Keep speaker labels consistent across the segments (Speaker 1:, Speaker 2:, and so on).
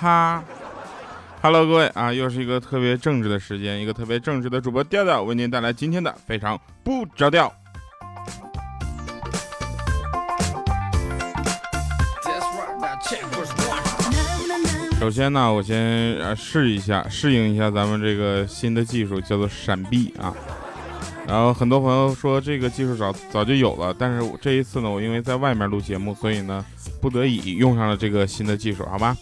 Speaker 1: 哈，Hello，各位啊，又是一个特别正直的时间，一个特别正直的主播调调为您带来今天的非常不着调。首先呢，我先呃试一下，适应一下咱们这个新的技术，叫做闪避啊。然后很多朋友说这个技术早早就有了，但是这一次呢，我因为在外面录节目，所以呢，不得已用上了这个新的技术，好吧？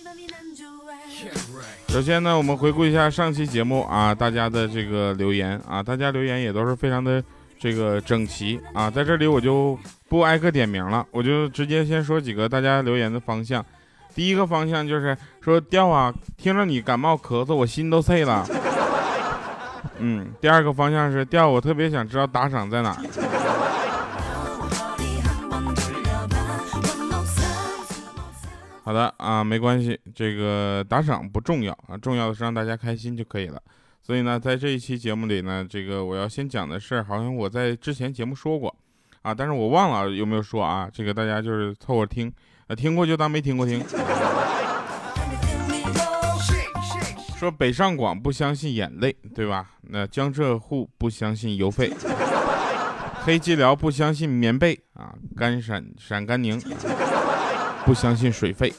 Speaker 1: 首先呢，我们回顾一下上期节目啊，大家的这个留言啊，大家留言也都是非常的这个整齐啊，在这里我就不挨个点名了，我就直接先说几个大家留言的方向。第一个方向就是说调啊，听着你感冒咳嗽，我心都碎了。嗯，第二个方向是调，我特别想知道打赏在哪好的啊，没关系，这个打赏不重要啊，重要的是让大家开心就可以了。所以呢，在这一期节目里呢，这个我要先讲的事儿好像我在之前节目说过啊，但是我忘了有没有说啊，这个大家就是凑合听，啊，听过就当没听过听。说北上广不相信眼泪，对吧？那江浙沪不相信邮费，黑吉辽不相信棉被啊，甘陕陕甘宁不相信水费。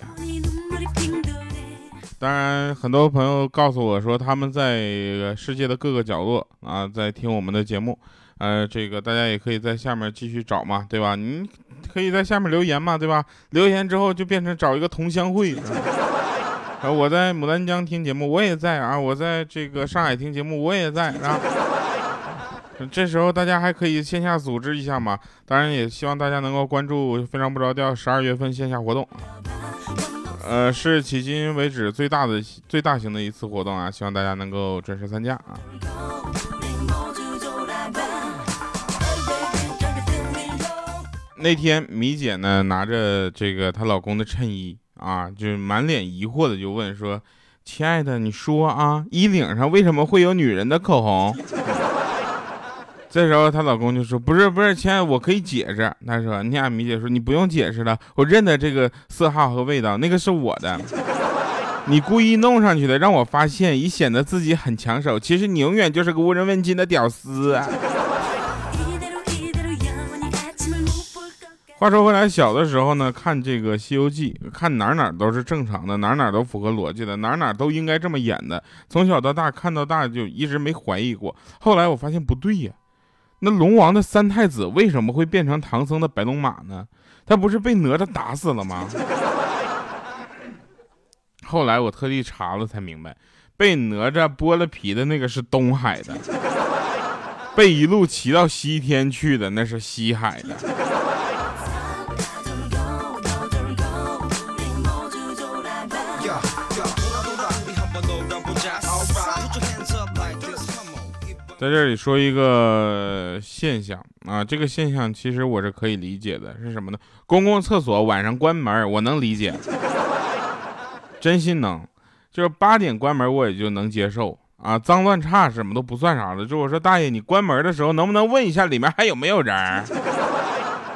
Speaker 1: 当然，很多朋友告诉我说他们在世界的各个角落啊，在听我们的节目。呃，这个大家也可以在下面继续找嘛，对吧？你可以在下面留言嘛，对吧？留言之后就变成找一个同乡会。啊，我在牡丹江听节目，我也在啊；我在这个上海听节目，我也在啊。这时候大家还可以线下组织一下嘛。当然，也希望大家能够关注《非常不着调》十二月份线下活动，呃，是迄今为止最大的、最大型的一次活动啊！希望大家能够准时参加啊。那天米姐呢，拿着这个她老公的衬衣。啊，就满脸疑惑的就问说：“亲爱的，你说啊，衣领上为什么会有女人的口红？” 这时候她老公就说：“不是不是，亲爱的，我可以解释。”他说：“你俩米姐说你不用解释了，我认得这个色号和味道，那个是我的，你故意弄上去的，让我发现，以显得自己很抢手。其实你永远就是个无人问津的屌丝。”话说回来，小的时候呢，看这个《西游记》，看哪哪都是正常的，哪哪都符合逻辑的，哪哪都应该这么演的。从小到大看到大，就一直没怀疑过。后来我发现不对呀，那龙王的三太子为什么会变成唐僧的白龙马呢？他不是被哪吒打死了吗？后来我特地查了才明白，被哪吒剥了皮的那个是东海的，被一路骑到西天去的那是西海的。在这里说一个现象啊，这个现象其实我是可以理解的，是什么呢？公共厕所晚上关门，我能理解，真心能。就是八点关门，我也就能接受啊，脏乱差什么都不算啥了。就我说大爷，你关门的时候能不能问一下里面还有没有人？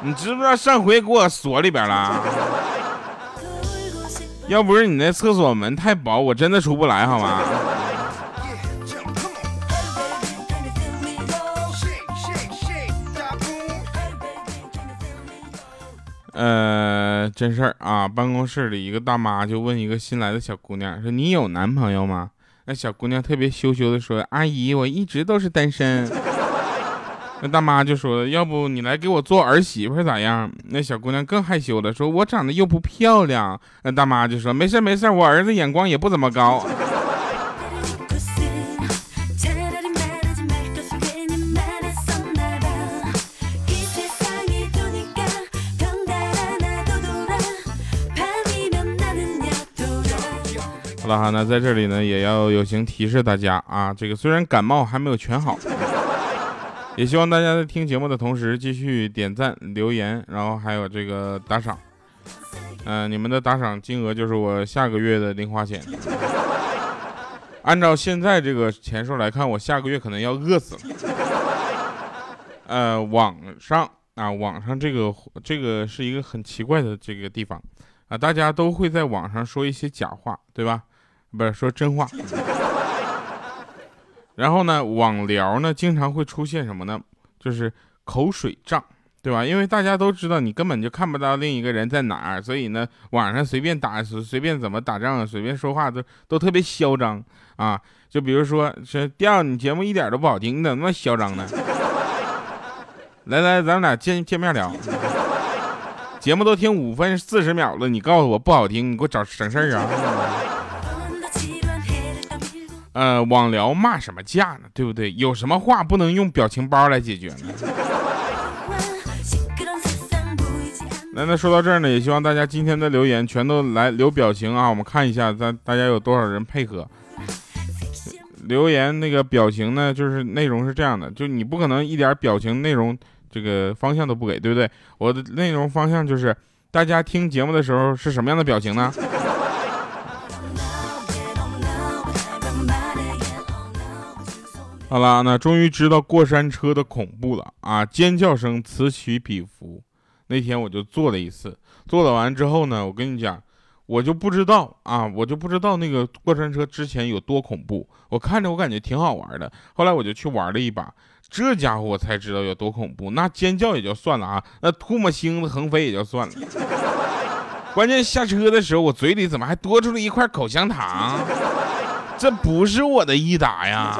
Speaker 1: 你知不知道上回给我锁里边了？要不是你那厕所门太薄，我真的出不来，好吗？呃，真事儿啊！办公室里一个大妈就问一个新来的小姑娘说：“你有男朋友吗？”那小姑娘特别羞羞的说：“阿姨，我一直都是单身。” 那大妈就说：“要不你来给我做儿媳妇咋样？”那小姑娘更害羞了，说：“我长得又不漂亮。”那大妈就说：“没事没事，我儿子眼光也不怎么高。”那在这里呢，也要友情提示大家啊，这个虽然感冒还没有全好，也希望大家在听节目的同时继续点赞、留言，然后还有这个打赏。嗯，你们的打赏金额就是我下个月的零花钱。按照现在这个钱数来看，我下个月可能要饿死了。呃，网上啊，网上这个这个是一个很奇怪的这个地方。啊，大家都会在网上说一些假话，对吧？不是说真话。然后呢，网聊呢经常会出现什么呢？就是口水仗，对吧？因为大家都知道你根本就看不到另一个人在哪儿，所以呢，网上随便打随便怎么打仗，随便说话都都特别嚣张啊。就比如说，是调你节目一点都不好听，你怎么那么嚣张呢？来来，咱们俩见见面聊。节目都听五分四十秒了，你告诉我不好听，你给我找省事儿啊。呃，网聊骂什么架呢？对不对？有什么话不能用表情包来解决呢？那那说到这儿呢，也希望大家今天的留言全都来留表情啊，我们看一下咱大家有多少人配合留言。那个表情呢，就是内容是这样的，就你不可能一点表情内容这个方向都不给，对不对？我的内容方向就是大家听节目的时候是什么样的表情呢？好了，那终于知道过山车的恐怖了啊！尖叫声此起彼伏。那天我就坐了一次，坐了完之后呢，我跟你讲，我就不知道啊，我就不知道那个过山车之前有多恐怖。我看着我感觉挺好玩的，后来我就去玩了一把，这家伙我才知道有多恐怖。那尖叫也就算了啊，那唾沫星子横飞也就算了，关键下车的时候我嘴里怎么还多出了一块口香糖？这不是我的益达呀！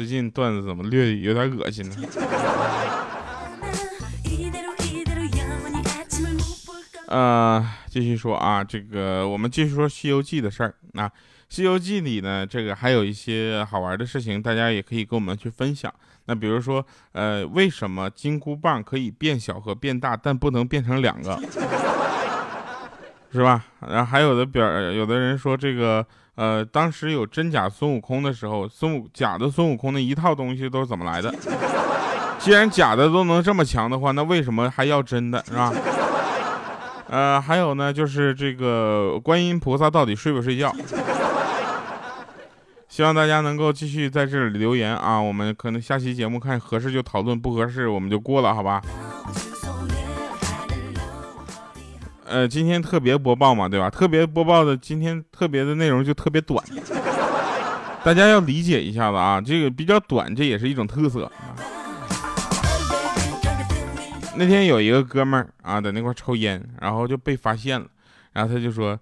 Speaker 1: 最近段子怎么略有点恶心呢？呃，继续说啊，这个我们继续说《西游记》的事儿。啊《西游记》里呢，这个还有一些好玩的事情，大家也可以跟我们去分享。那比如说，呃，为什么金箍棒可以变小和变大，但不能变成两个？是吧？然后还有的表，有的人说这个。呃，当时有真假孙悟空的时候，孙悟假的孙悟空的一套东西都是怎么来的？既然假的都能这么强的话，那为什么还要真的，是吧？呃，还有呢，就是这个观音菩萨到底睡不睡觉？希望大家能够继续在这里留言啊，我们可能下期节目看合适就讨论，不合适我们就过了，好吧？呃，今天特别播报嘛，对吧？特别播报的今天特别的内容就特别短，大家要理解一下子啊，这个比较短，这也是一种特色。那天有一个哥们儿啊，在那块抽烟，然后就被发现了，然后他就说：“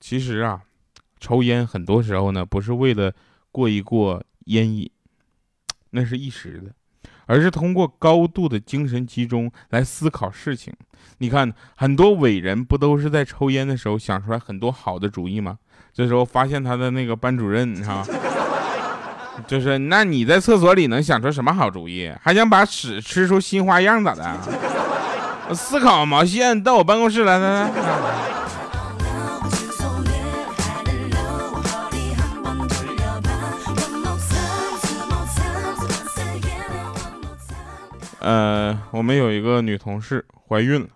Speaker 1: 其实啊，抽烟很多时候呢，不是为了过一过烟瘾，那是一时的。”而是通过高度的精神集中来思考事情。你看，很多伟人不都是在抽烟的时候想出来很多好的主意吗？这时候发现他的那个班主任，哈，就是那你在厕所里能想出什么好主意？还想把屎吃出新花样咋的？思考毛线？到我办公室来，来来。呃，我们有一个女同事怀孕了，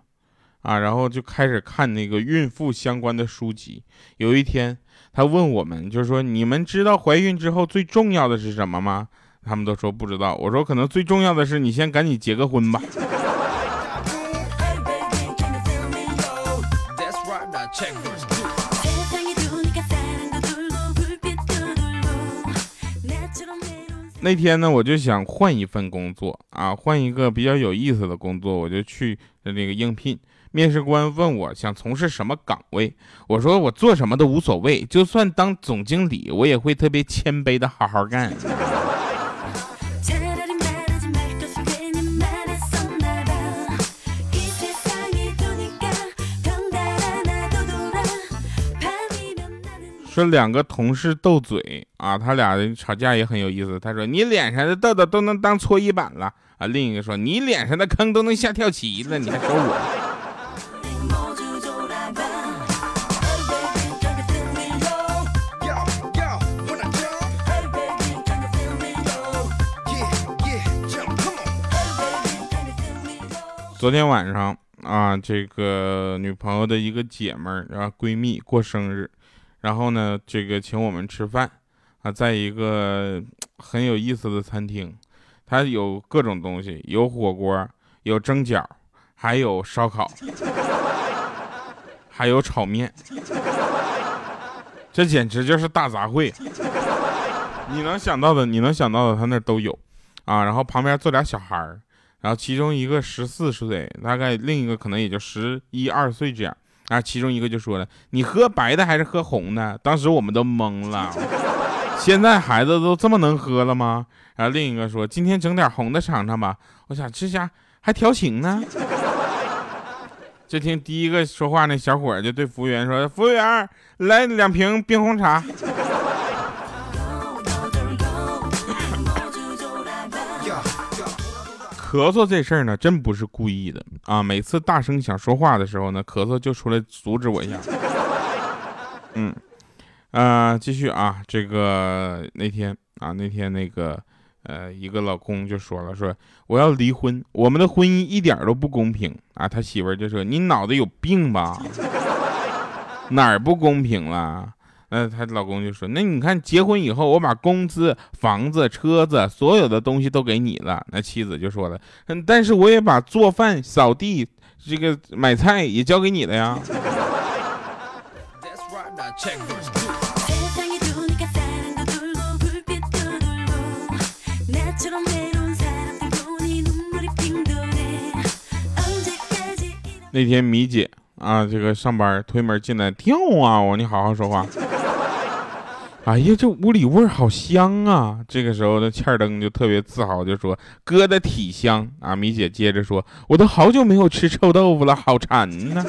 Speaker 1: 啊，然后就开始看那个孕妇相关的书籍。有一天，她问我们，就是说，你们知道怀孕之后最重要的是什么吗？他们都说不知道。我说，可能最重要的是你先赶紧结个婚吧。那天呢，我就想换一份工作啊，换一个比较有意思的工作，我就去那个应聘。面试官问我想从事什么岗位，我说我做什么都无所谓，就算当总经理，我也会特别谦卑的好好干。说两个同事斗嘴啊，他俩吵架也很有意思。他说：“你脸上的痘痘都能当搓衣板了啊。”另一个说：“你脸上的坑都能下跳棋了，你还说我？”昨天晚上啊，这个女朋友的一个姐们儿啊闺蜜过生日。然后呢，这个请我们吃饭，啊，在一个很有意思的餐厅，它有各种东西，有火锅，有蒸饺，还有烧烤，还有炒面，这简直就是大杂烩。你能想到的，你能想到的，他那都有啊。然后旁边坐俩小孩儿，然后其中一个十四岁，大概另一个可能也就十一二岁这样。然后，其中一个就说了：“你喝白的还是喝红的？”当时我们都懵了。现在孩子都这么能喝了吗？然后另一个说：“今天整点红的尝尝吧。”我想这下还调情呢。就听第一个说话那小伙就对服务员说：“服务员，来两瓶冰红茶。”咳嗽这事儿呢，真不是故意的啊！每次大声想说话的时候呢，咳嗽就出来阻止我一下。嗯，啊，继续啊，这个那天啊，那天那个呃，一个老公就说了，说我要离婚，我们的婚姻一点都不公平啊！他媳妇儿就说：“你脑子有病吧？哪儿不公平了？”那她老公就说：“那你看，结婚以后，我把工资、房子、车子，所有的东西都给你了。”那妻子就说了：“嗯，但是我也把做饭、扫地、这个买菜也交给你了呀。”那天米姐啊，这个上班推门进来，跳啊！我你好好说话。哎呀，这屋里味儿好香啊！这个时候，那欠儿登就特别自豪，就说：“哥的体香啊！”米姐接着说：“我都好久没有吃臭豆腐了，好馋呢。”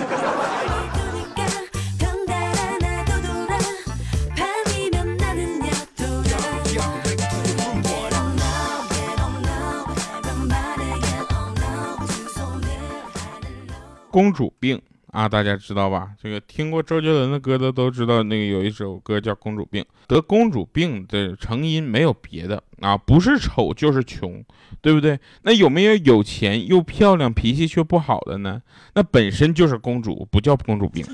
Speaker 1: 公主病。啊，大家知道吧？这个听过周杰伦的歌的都知道，那个有一首歌叫《公主病》。得公主病的成因没有别的啊，不是丑就是穷，对不对？那有没有有钱又漂亮、脾气却不好的呢？那本身就是公主，不叫公主病。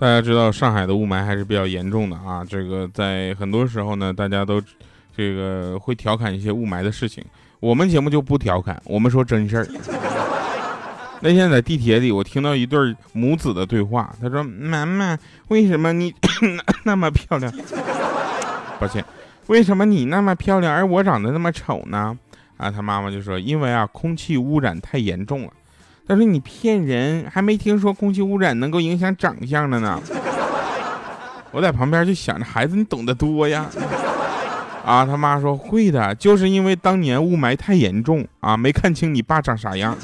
Speaker 1: 大家知道上海的雾霾还是比较严重的啊，这个在很多时候呢，大家都这个会调侃一些雾霾的事情。我们节目就不调侃，我们说真事儿。那天在地铁里，我听到一对母子的对话，他说：“妈妈，为什么你 那么漂亮？抱歉，为什么你那么漂亮，而我长得那么丑呢？”啊，他妈妈就说：“因为啊，空气污染太严重了。”他说：“你骗人，还没听说空气污染能够影响长相的呢。”我在旁边就想着，孩子你懂得多呀。啊，他妈说会的，就是因为当年雾霾太严重啊，没看清你爸长啥样。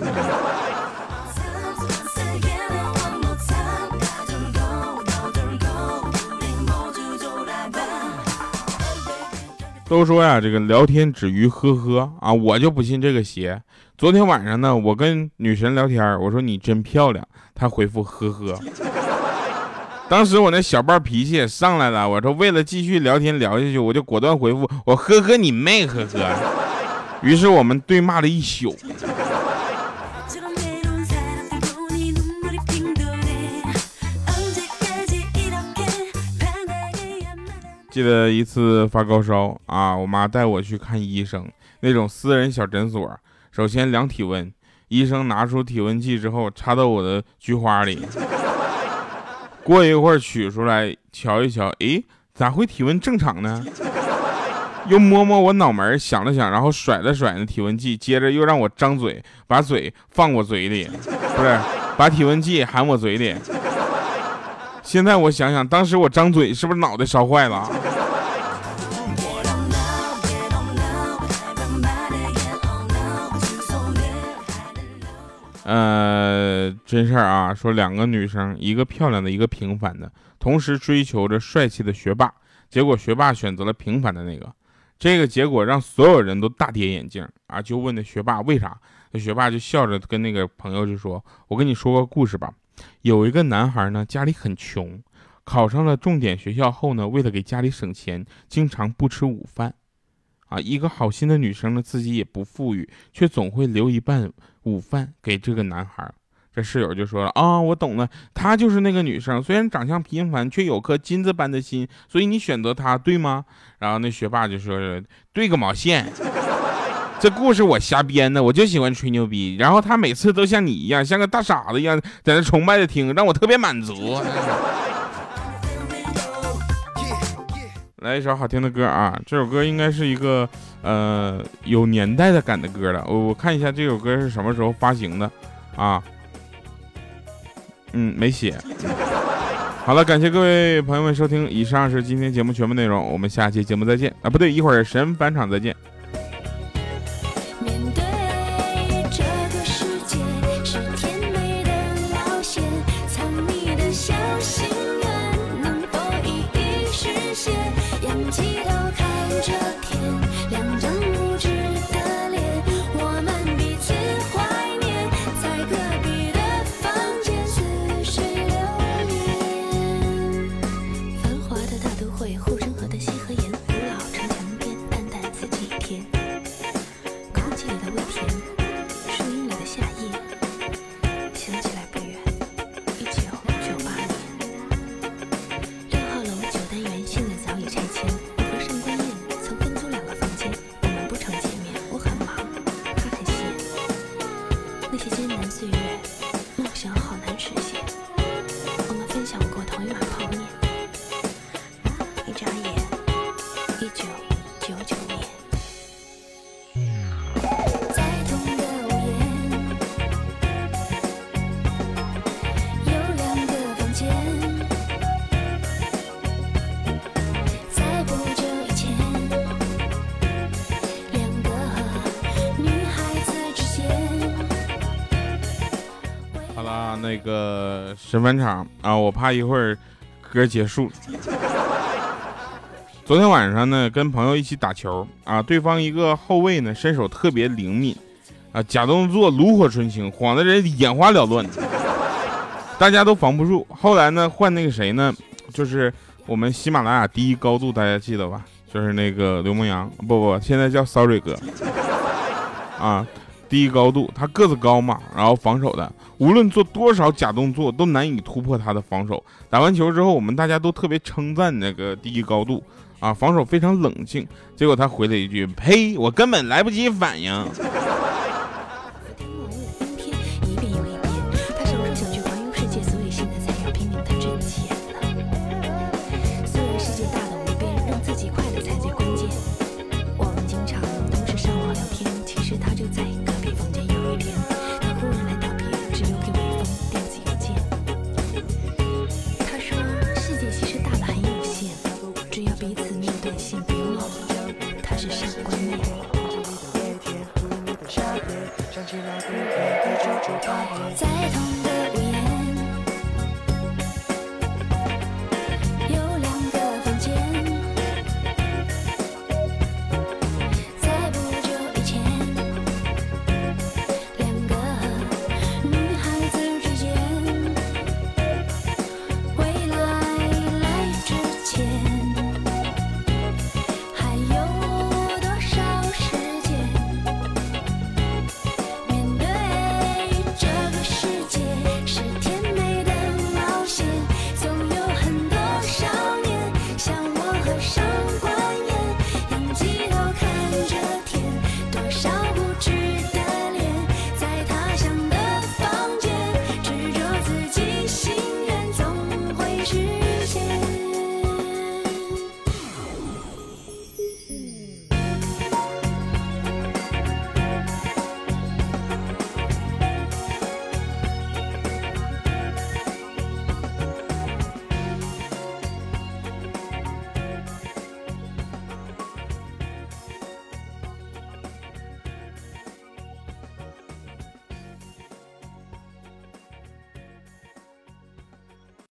Speaker 1: 都说呀，这个聊天止于呵呵啊，我就不信这个邪。昨天晚上呢，我跟女神聊天，我说你真漂亮，她回复呵呵。当时我那小暴脾气也上来了，我说为了继续聊天聊下去，我就果断回复我呵呵你妹呵呵。于是我们对骂了一宿。记得一次发高烧啊，我妈带我去看医生，那种私人小诊所。首先量体温，医生拿出体温计之后插到我的菊花里，过一会儿取出来瞧一瞧，诶，咋会体温正常呢？又摸摸我脑门，想了想，然后甩了甩那体温计，接着又让我张嘴，把嘴放我嘴里，不是，把体温计含我嘴里。现在我想想，当时我张嘴是不是脑袋烧坏了？呃，真事儿啊，说两个女生，一个漂亮的，一个平凡的，同时追求着帅气的学霸，结果学霸选择了平凡的那个，这个结果让所有人都大跌眼镜啊！就问那学霸为啥？那学霸就笑着跟那个朋友就说：“我跟你说个故事吧，有一个男孩呢，家里很穷，考上了重点学校后呢，为了给家里省钱，经常不吃午饭。啊，一个好心的女生呢，自己也不富裕，却总会留一半午饭给这个男孩。这室友就说了啊，我懂了，她就是那个女生，虽然长相平凡，却有颗金子般的心，所以你选择她，对吗？然后那学霸就说，对个毛线，这故事我瞎编的，我就喜欢吹牛逼。然后他每次都像你一样，像个大傻子一样，在那崇拜的听，让我特别满足。来一首好听的歌啊！这首歌应该是一个呃有年代的感的歌了。我我看一下这首歌是什么时候发行的啊？嗯，没写。好了，感谢各位朋友们收听，以上是今天节目全部内容，我们下期节目再见啊！不对，一会儿神返场再见。起来那些艰难岁月。个神返场啊，我怕一会儿歌结束。昨天晚上呢，跟朋友一起打球啊，对方一个后卫呢，身手特别灵敏啊，假动作炉火纯青，晃得人眼花缭乱，大家都防不住。后来呢，换那个谁呢，就是我们喜马拉雅第一高度，大家记得吧？就是那个刘梦阳，不不，现在叫 Sorry 哥啊。第一高度，他个子高嘛，然后防守的，无论做多少假动作都难以突破他的防守。打完球之后，我们大家都特别称赞那个第一高度啊，防守非常冷静。结果他回了一句：“呸，我根本来不及反应。”